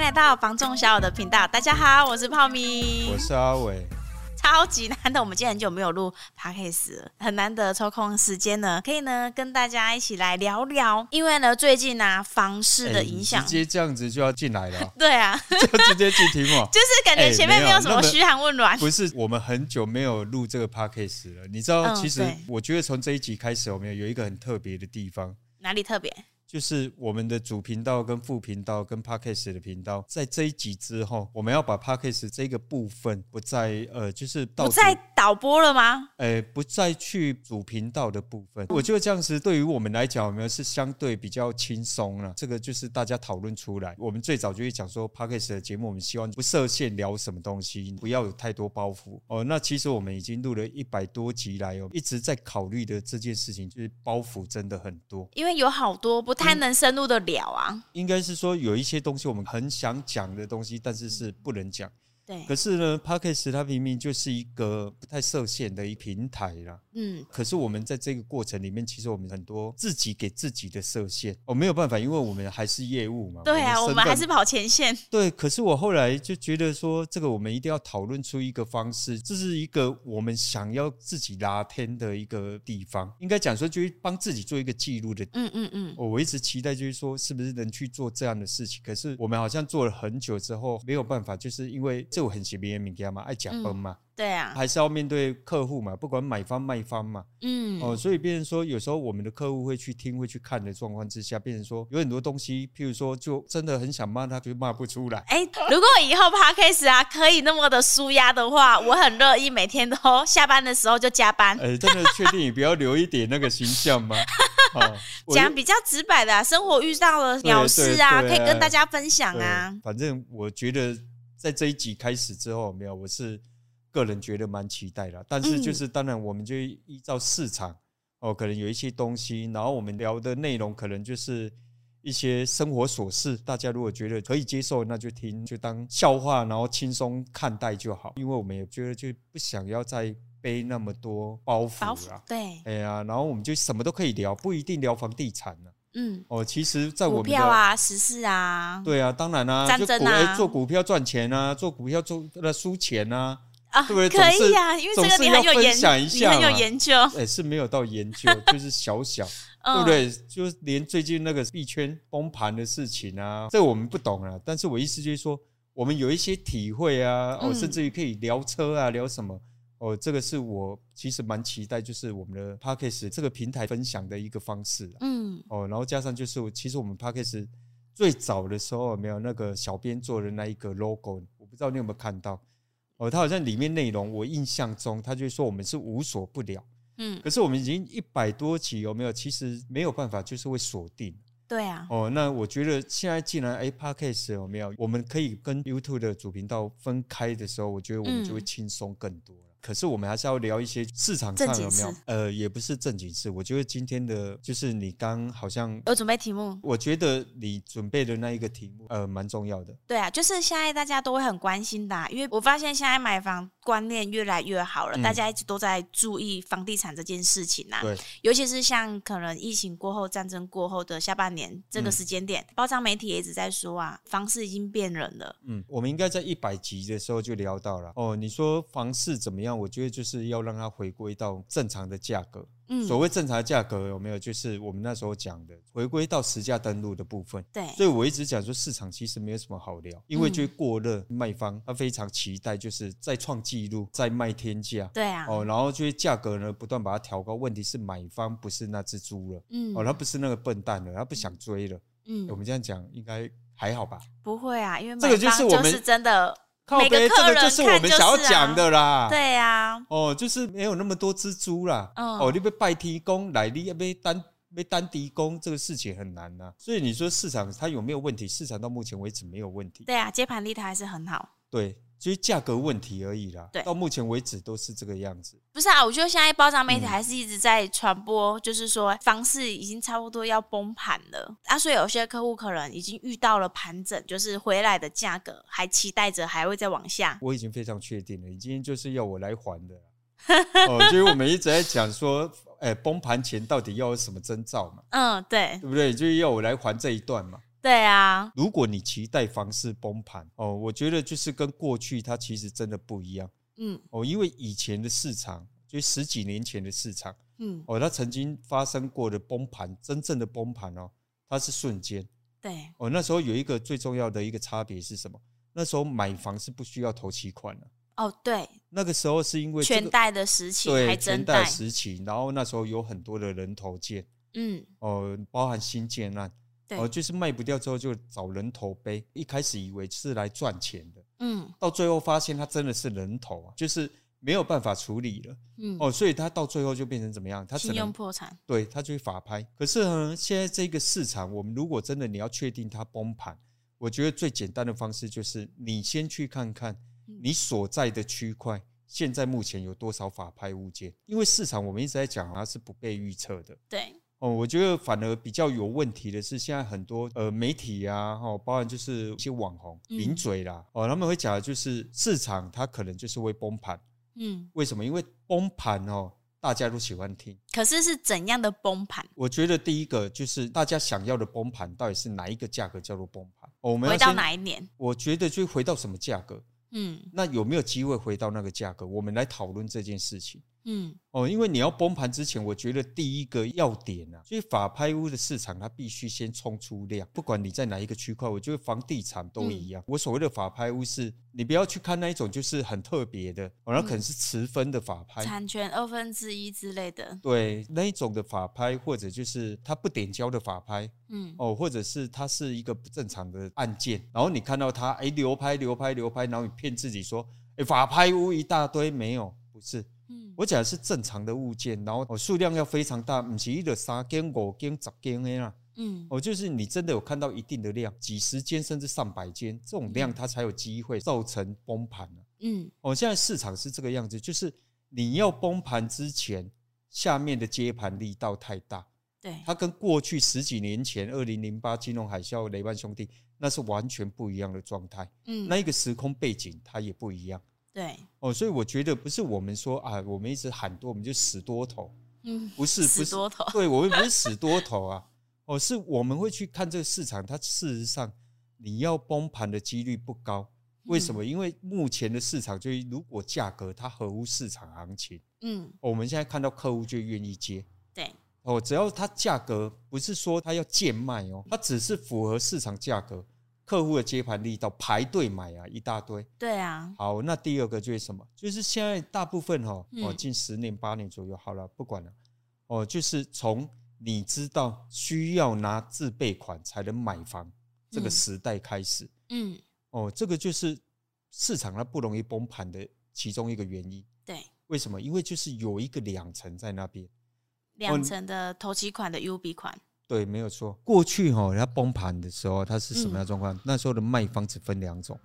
迎来到房仲小友的频道。大家好，我是泡米，我是阿伟。超级难得，我们今天很久没有录 podcast 了，很难得抽空时间呢，可以呢跟大家一起来聊聊。因为呢，最近呢、啊、房市的影响、欸，直接这样子就要进来了。对啊，就直接进题目，就是感觉前面没有什么嘘寒问暖、欸。不是，我们很久没有录这个 podcast 了。你知道，其实我觉得从这一集开始，我们有一个很特别的地方。哪里特别？就是我们的主频道跟副频道跟 Podcast 的频道，在这一集之后，我们要把 Podcast 这个部分不再呃，就是不再导播了吗？呃，不再去主频道的部分。我觉得这样子对于我们来讲，我们是相对比较轻松了。这个就是大家讨论出来。我们最早就会讲说，Podcast 的节目，我们希望不设限聊什么东西，不要有太多包袱。哦，那其实我们已经录了一百多集来哦，一直在考虑的这件事情，就是包袱真的很多，因为有好多不。太能深入的聊啊，应该是说有一些东西我们很想讲的东西，但是是不能讲。对，可是呢，Podcast 它明明就是一个不太设限的一平台啦。嗯，可是我们在这个过程里面，其实我们很多自己给自己的设限，哦、没有办法，因为我们还是业务嘛。对啊，我们，还是跑前线。对，可是我后来就觉得说，这个我们一定要讨论出一个方式，这是一个我们想要自己拉天的一个地方。应该讲说，就是帮自己做一个记录的。嗯嗯嗯。我一直期待就是说，是不是能去做这样的事情？可是我们好像做了很久之后，没有办法，就是因为这。就很喜别人物件嘛，爱讲崩嘛。对啊，还是要面对客户嘛，不管买方卖方嘛，嗯，哦，所以变成说，有时候我们的客户会去听、会去看的状况之下，变成说有很多东西，譬如说，就真的很想骂他，就骂不出来。哎，如果以后 Podcast 啊可以那么的舒压的话，我很乐意每天都下班的时候就加班。哎，真的确定你不要留一点那个形象吗？哦，讲比较直白的、啊，生活遇到了鸟事啊，啊，可以跟大家分享啊。反正我觉得在这一集开始之后，没有，我是。个人觉得蛮期待的，但是就是当然，我们就依照市场哦，可能有一些东西，然后我们聊的内容可能就是一些生活琐事，大家如果觉得可以接受，那就听，就当笑话，然后轻松看待就好。因为我们也觉得就不想要再背那么多包袱了，对，哎呀，然后我们就什么都可以聊，不一定聊房地产了。嗯，哦，其实，在我们的股票啊、时事啊，对啊，当然啊，战争啊，做股票赚钱啊，做股票做那输钱啊。啊，对不对？可以呀、啊，因为这个你很有研，你很有研究。哎，是没有到研究，就是小小，对不对？就连最近那个币圈崩盘的事情啊，这个我们不懂啊。但是我意思就是说，我们有一些体会啊，哦，甚至于可以聊车啊，聊什么？哦，这个是我其实蛮期待，就是我们的 p a c k a g e 这个平台分享的一个方式。嗯，哦，然后加上就是，其实我们 p a c k a g e 最早的时候有没有那个小编做的那一个 logo，我不知道你有没有看到。哦，它好像里面内容，我印象中，他就说我们是无所不了，嗯，可是我们已经一百多集，有没有？其实没有办法，就是会锁定。对啊。哦，那我觉得现在既然哎，Podcast 有没有？我们可以跟 YouTube 的主频道分开的时候，我觉得我们就会轻松更多。可是我们还是要聊一些市场上有没有？呃，也不是正经事。我觉得今天的，就是你刚好像有准备题目。我觉得你准备的那一个题目，呃，蛮重要的。对啊，就是现在大家都会很关心的啊，因为我发现现在买房观念越来越好了，大家一直都在注意房地产这件事情啊。对，尤其是像可能疫情过后、战争过后的下半年这个时间点，包装媒体也一直在说啊，房市已经变冷了。嗯，我们应该在一百集的时候就聊到了哦。你说房市怎么样？我觉得就是要让它回归到正常的价格。嗯，所谓正常价格有没有？就是我们那时候讲的回归到实价登录的部分。对，所以我一直讲说市场其实没有什么好聊，因为就过热，卖方他非常期待就是再创纪录，再卖天价。对啊，哦，然后就是价格呢不断把它调高。问题是买方不是那只猪了，嗯，哦，他不是那个笨蛋了，他不想追了。嗯，我们这样讲应该还好吧？不会啊，因为这个就是我们真的。每个客人就是我们想要讲的啦，对呀，哦，就是没有那么多蜘蛛啦，哦，你被拜提供来，你要被单被单提供，这个事情很难呐。所以你说市场它有没有问题？市场到目前为止没有问题。对啊，接盘力它还是很好。对。就是价格问题而已啦。对，到目前为止都是这个样子。不是啊，我觉得现在包装媒体还是一直在传播，嗯、就是说房市已经差不多要崩盘了啊，所以有些客户可能已经遇到了盘整，就是回来的价格还期待着还会再往下。我已经非常确定了，已经就是要我来还的。哦，就是我们一直在讲说，哎、欸，崩盘前到底要有什么征兆嘛？嗯，对，对不对？就是要我来还这一段嘛。对啊，如果你期待房市崩盘哦，我觉得就是跟过去它其实真的不一样。嗯，哦，因为以前的市场就十几年前的市场，嗯，哦，它曾经发生过的崩盘，真正的崩盘哦，它是瞬间。对，哦，那时候有一个最重要的一个差别是什么？那时候买房是不需要头期款的。哦，对，那个时候是因为、这个、全贷的时期，对，全贷时期，然后那时候有很多的人头建，嗯，哦，包含新建案，对，哦，就是卖不掉之后就找人头背，一开始以为是来赚钱的，嗯，到最后发现他真的是人头啊，就是没有办法处理了，嗯，哦，所以他到最后就变成怎么样？信用破产，对，他就会法拍。可是呢，现在这个市场，我们如果真的你要确定它崩盘，我觉得最简单的方式就是你先去看看。你所在的区块现在目前有多少法拍物件？因为市场我们一直在讲它是不被预测的。对哦，我觉得反而比较有问题的是，现在很多呃媒体啊，哦，包含就是一些网红名嘴啦，哦，他们会讲的就是市场它可能就是会崩盘。嗯，为什么？因为崩盘哦，大家都喜欢听。可是是怎样的崩盘？我觉得第一个就是大家想要的崩盘到底是哪一个价格叫做崩盘？哦，我们回到哪一年？我觉得就回到什么价格？嗯，那有没有机会回到那个价格？我们来讨论这件事情。嗯，哦，因为你要崩盘之前，我觉得第一个要点啊，所以法拍屋的市场它必须先冲出量，不管你在哪一个区块，我觉得房地产都一样。我所谓的法拍屋是，你不要去看那一种就是很特别的，哦，那可能是持分的法拍，产权二分之一之类的。对，那一种的法拍，或者就是它不点交的法拍，嗯，哦，或者是它是一个不正常的案件，然后你看到它，哎，流拍流拍流拍，然后你骗自己说，哎，法拍屋一大堆，没有，不是。我讲的是正常的物件，然后哦数量要非常大，不是一个三间五间十间的啦。嗯，哦，就是你真的有看到一定的量，几十间甚至上百间这种量，它才有机会造成崩盘。嗯，哦，现在市场是这个样子，就是你要崩盘之前，下面的接盘力道太大。对，它跟过去十几年前二零零八金融海啸、雷曼兄弟那是完全不一样的状态。嗯，那一个时空背景它也不一样。对哦，所以我觉得不是我们说啊，我们一直喊多，我们就死多头。嗯，不是，不是死多头。对，我们不是死多头啊。哦，是我们会去看这个市场，它事实上你要崩盘的几率不高。为什么？因为目前的市场就是如果价格它合乎市场行情，嗯，我们现在看到客户就愿意接。对哦，只要它价格不是说它要贱卖哦，它只是符合市场价格。客户的接盘力到排队买啊，一大堆。对啊。好，那第二个就是什么？就是现在大部分哈，哦，近十年八年左右，好了，不管了。哦，就是从你知道需要拿自备款才能买房这个时代开始。嗯。哦，这个就是市场它不容易崩盘的其中一个原因。对。为什么？因为就是有一个两层在那边。两层的头期款的 UB 款。对，没有错。过去哈，它崩盘的时候，它是什么样状况？嗯、那时候的卖方只分两种，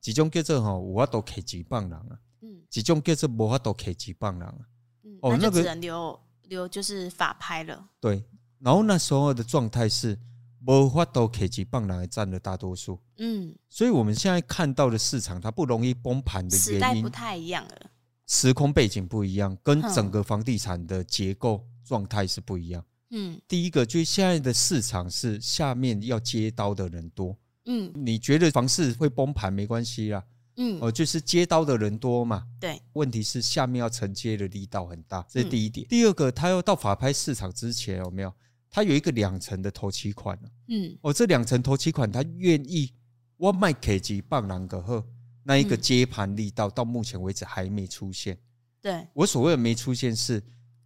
几种叫做哈，有法度开几棒人啊，嗯，几种叫做无法度开几棒人啊，嗯，哦，那个只能留留就是法拍了。对，然后那时候的状态是无法度开几棒人占了大多数，嗯，所以我们现在看到的市场，它不容易崩盘的原因，时代不太一样了，时空背景不一样，跟整个房地产的结构状态是不一样。嗯，第一个就是现在的市场是下面要接刀的人多。嗯，你觉得房市会崩盘没关系啦。嗯，哦，就是接刀的人多嘛。对，问题是下面要承接的力道很大，这是第一点。第二个，他要到法拍市场之前有没有？他有一个两层的头期款。嗯，哦，这两层头期款，他愿意我卖给几棒两个后，那一个接盘力道到目前为止还没出现。对，我所谓的没出现是。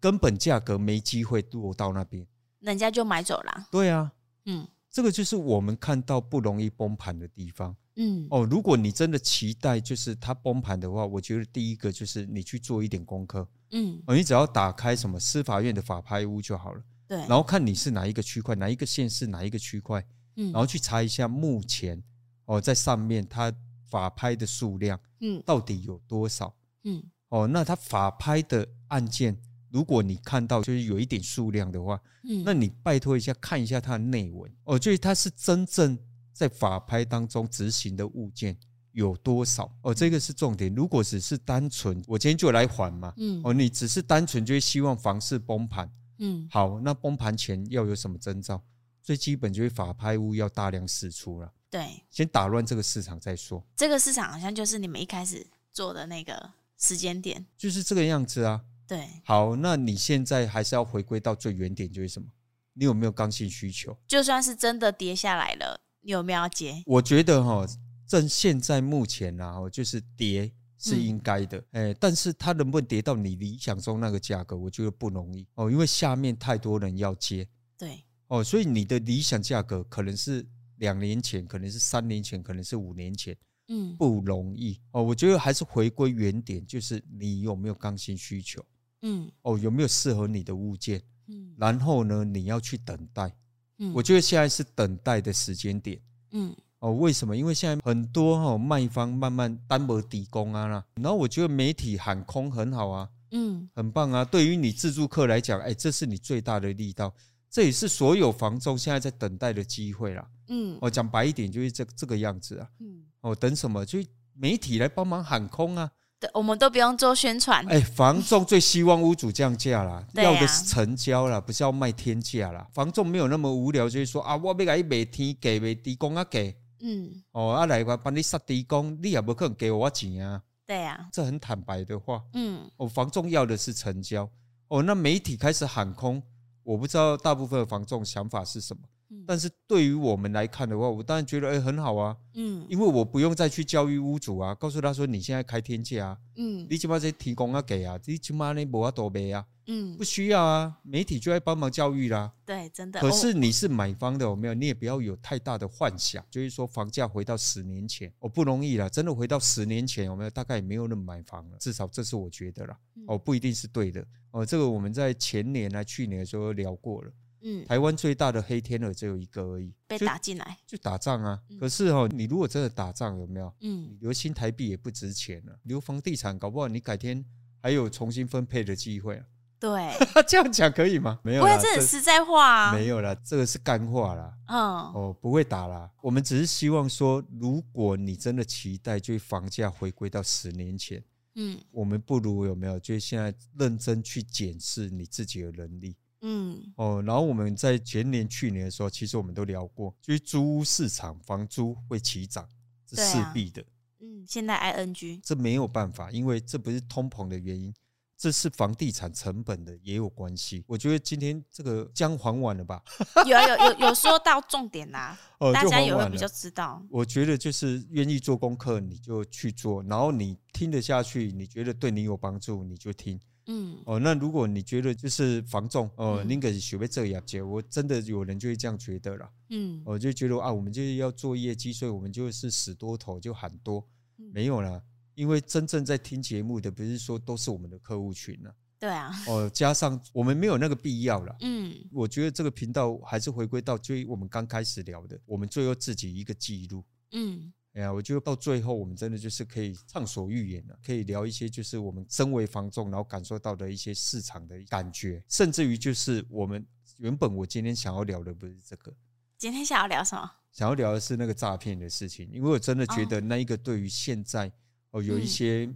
根本价格没机会落到那边，人家就买走了。对啊，嗯，这个就是我们看到不容易崩盘的地方。嗯，哦，如果你真的期待就是它崩盘的话，我觉得第一个就是你去做一点功课。嗯，哦，你只要打开什么司法院的法拍屋就好了。对，然后看你是哪一个区块，哪一个县市，哪一个区块。嗯，然后去查一下目前哦，在上面它法拍的数量，嗯，到底有多少？嗯，哦，那它法拍的案件。如果你看到就是有一点数量的话，嗯，那你拜托一下看一下它的内文哦，就是它是真正在法拍当中执行的物件有多少哦，这个是重点。如果只是单纯我今天就来还嘛，嗯，哦，你只是单纯就是希望房市崩盘，嗯，好，那崩盘前要有什么征兆？最基本就是法拍屋要大量释出了。对，先打乱这个市场再说。这个市场好像就是你们一开始做的那个时间点，就是这个样子啊。对，好，那你现在还是要回归到最原点，就是什么？你有没有刚性需求？就算是真的跌下来了，你有没有要接？我觉得哈，正现在目前啊，就是跌是应该的，哎、嗯，但是它能不能跌到你理想中那个价格，我觉得不容易哦，因为下面太多人要接。对，哦，所以你的理想价格可能是两年前，可能是三年前，可能是五年前。嗯，不容易哦。我觉得还是回归原点，就是你有没有刚性需求？嗯，哦，有没有适合你的物件？嗯，然后呢，你要去等待。嗯，我觉得现在是等待的时间点。嗯，哦，为什么？因为现在很多哈卖方慢慢单薄底工啊啦，然后我觉得媒体喊空很好啊，嗯，很棒啊。对于你自住客来讲，哎，这是你最大的力道，这也是所有房中现在在等待的机会啦。嗯，我讲白一点，就是这这个样子啊。嗯。哦，等什么？就媒体来帮忙喊空啊！对，我们都不用做宣传。哎，房仲最希望屋主降价啦，要的是成交啦，不是要卖天价啦。房仲没有那么无聊，就是说啊，我要给你卖天价，卖低工啊给。嗯。哦，啊来我帮你杀低工，你也不可能给我钱啊。对呀，这很坦白的话。嗯。哦，房仲要的是成交。哦，那媒体开始喊空，我不知道大部分的房仲想法是什么。但是对于我们来看的话，我当然觉得哎、欸、很好啊，嗯，因为我不用再去教育屋主啊，告诉他说你现在开天价啊，嗯，你起码在提供啊给啊，你起码你不要多卖啊，嗯，不需要啊，媒体就在帮忙教育啦，对，真的。可是你是买方的，有没有？你也不要有太大的幻想，就是说房价回到十年前，哦，不容易了，真的回到十年前有没有？大概也没有人买房了，至少这是我觉得啦，哦，不一定是对的，哦，这个我们在前年啊、去年的时候聊过了。嗯，台湾最大的黑天鹅只有一个而已，被打进来就打仗啊。可是哦，你如果真的打仗，有没有？嗯，你留新台币也不值钱了，留房地产搞不好你改天还有重新分配的机会啊。对，这样讲可以吗？没有，不会，这很实在话啊。没有啦，这个是干话啦。嗯，哦，不会打啦。我们只是希望说，如果你真的期待，就房价回归到十年前，嗯，我们不如有没有？就现在认真去检视你自己的能力。嗯哦，然后我们在前年、去年的时候，其实我们都聊过，就是租屋市场房租会起涨，是势必的。嗯，现在 ing 这没有办法，因为这不是通膨的原因，这是房地产成本的也有关系。我觉得今天这个姜还完了吧？有有有有说到重点啦，哦，大家也会比较知道。我觉得就是愿意做功课，你就去做，然后你听得下去，你觉得对你有帮助，你就听。嗯哦，那如果你觉得就是防重哦，那个学会这样讲，我真的有人就会这样觉得了。嗯，我就觉得啊，我们就是要做业绩，所以我们就是死多头就喊多，没有啦，因为真正在听节目的不是说都是我们的客户群了。对啊。哦，加上我们没有那个必要了。嗯，我觉得这个频道还是回归到就我们刚开始聊的，我们最后自己一个记录。嗯。哎呀，我觉得到最后，我们真的就是可以畅所欲言了，可以聊一些就是我们身为房仲，然后感受到的一些市场的感觉，甚至于就是我们原本我今天想要聊的不是这个，今天想要聊什么？想要聊的是那个诈骗的事情，因为我真的觉得那一个对于现在哦有一些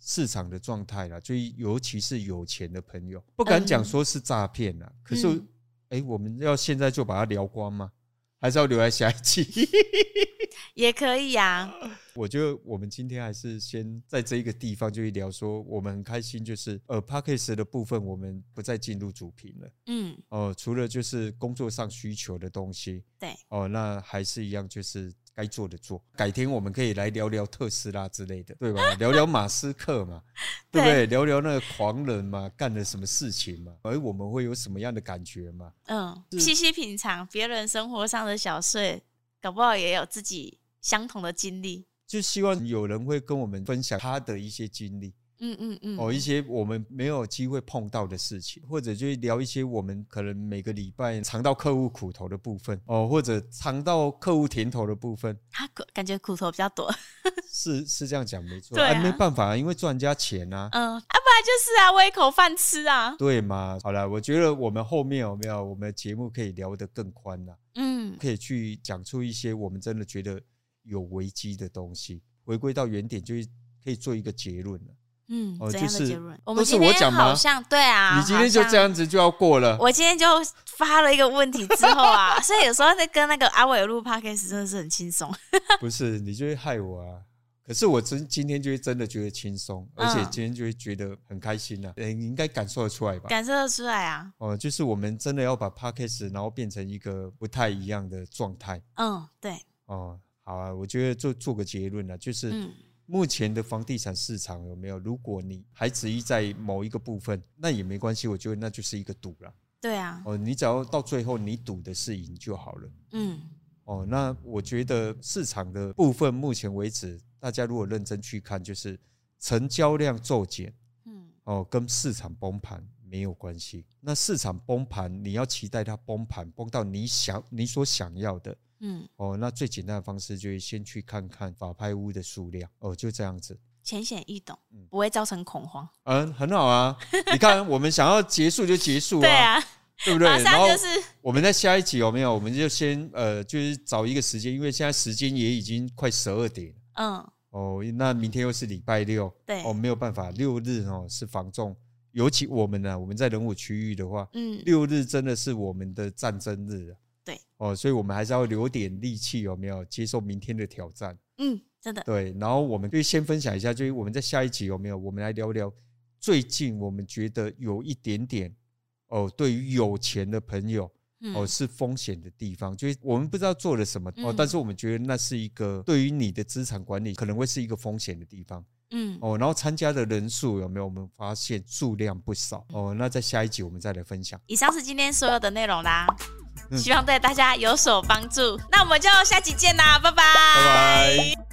市场的状态啦，就尤其是有钱的朋友，不敢讲说是诈骗了，可是哎，我们要现在就把它聊光吗？还是要留在下一期？也可以呀。我觉得我们今天还是先在这一个地方就聊说，我们很开心，就是呃 p a c k a g e 的部分我们不再进入主屏了。嗯，哦，除了就是工作上需求的东西，对，哦，那还是一样，就是该做的做。改天我们可以来聊聊特斯拉之类的，对吧？聊聊马斯克嘛，对不对？聊聊那个狂人嘛，干了什么事情嘛？而我们会有什么样的感觉嘛？嗯，细细品尝别人生活上的小事，搞不好也有自己。相同的经历，就希望有人会跟我们分享他的一些经历，嗯嗯嗯，哦，一些我们没有机会碰到的事情，或者就聊一些我们可能每个礼拜尝到客户苦头的部分，哦，或者尝到客户甜头的部分。他感觉苦头比较多，是是这样讲没错，对啊，没办法，啊因为赚人家钱啊，嗯，啊，不然就是啊，喂一口饭吃啊，对嘛？好了，我觉得我们后面有没有我们的节目可以聊得更宽了，嗯，可以去讲出一些我们真的觉得。有危机的东西，回归到原点，就是可以做一个结论了。嗯，哦，就是都是我讲吗？好像对啊，你今天就这样子就要过了。我今天就发了一个问题之后啊，所以有时候在跟那个阿伟录 podcast 真的是很轻松。不是，你就会害我啊。可是我真今天就会真的觉得轻松，而且今天就会觉得很开心了、啊。嗯、你应该感受得出来吧？感受得出来啊。哦，就是我们真的要把 podcast 然后变成一个不太一样的状态。嗯，对。哦，好啊，我觉得做做个结论啊，就是目前的房地产市场有没有？如果你还执意在某一个部分，那也没关系，我觉得那就是一个赌了。对啊。哦，你只要到最后你赌的是赢就好了。嗯。哦，那我觉得市场的部分目前为止。大家如果认真去看，就是成交量骤减，嗯，哦，跟市场崩盘没有关系。那市场崩盘，你要期待它崩盘，崩到你想你所想要的，嗯，哦，那最简单的方式就是先去看看法拍屋的数量，哦，就这样子，浅显易懂，不会造成恐慌。嗯，很好啊。你看，我们想要结束就结束啊，对啊，对不对？然后我们在下一集有没有？我们就先呃，就是找一个时间，因为现在时间也已经快十二点了，嗯。哦，那明天又是礼拜六，对，哦，没有办法，六日哦是防重，尤其我们呢、啊，我们在人武区域的话，嗯，六日真的是我们的战争日，对，哦，所以我们还是要留点力气，有没有接受明天的挑战？嗯，真的，对，然后我们就先分享一下，就是我们在下一集有没有，我们来聊聊最近我们觉得有一点点哦，对于有钱的朋友。哦，是风险的地方，就是我们不知道做了什么哦，但是我们觉得那是一个对于你的资产管理可能会是一个风险的地方。嗯，哦，然后参加的人数有没有？我们发现数量不少哦。那在下一集我们再来分享。以上是今天所有的内容啦，希望对大家有所帮助。那我们就下期见啦，拜拜。拜拜。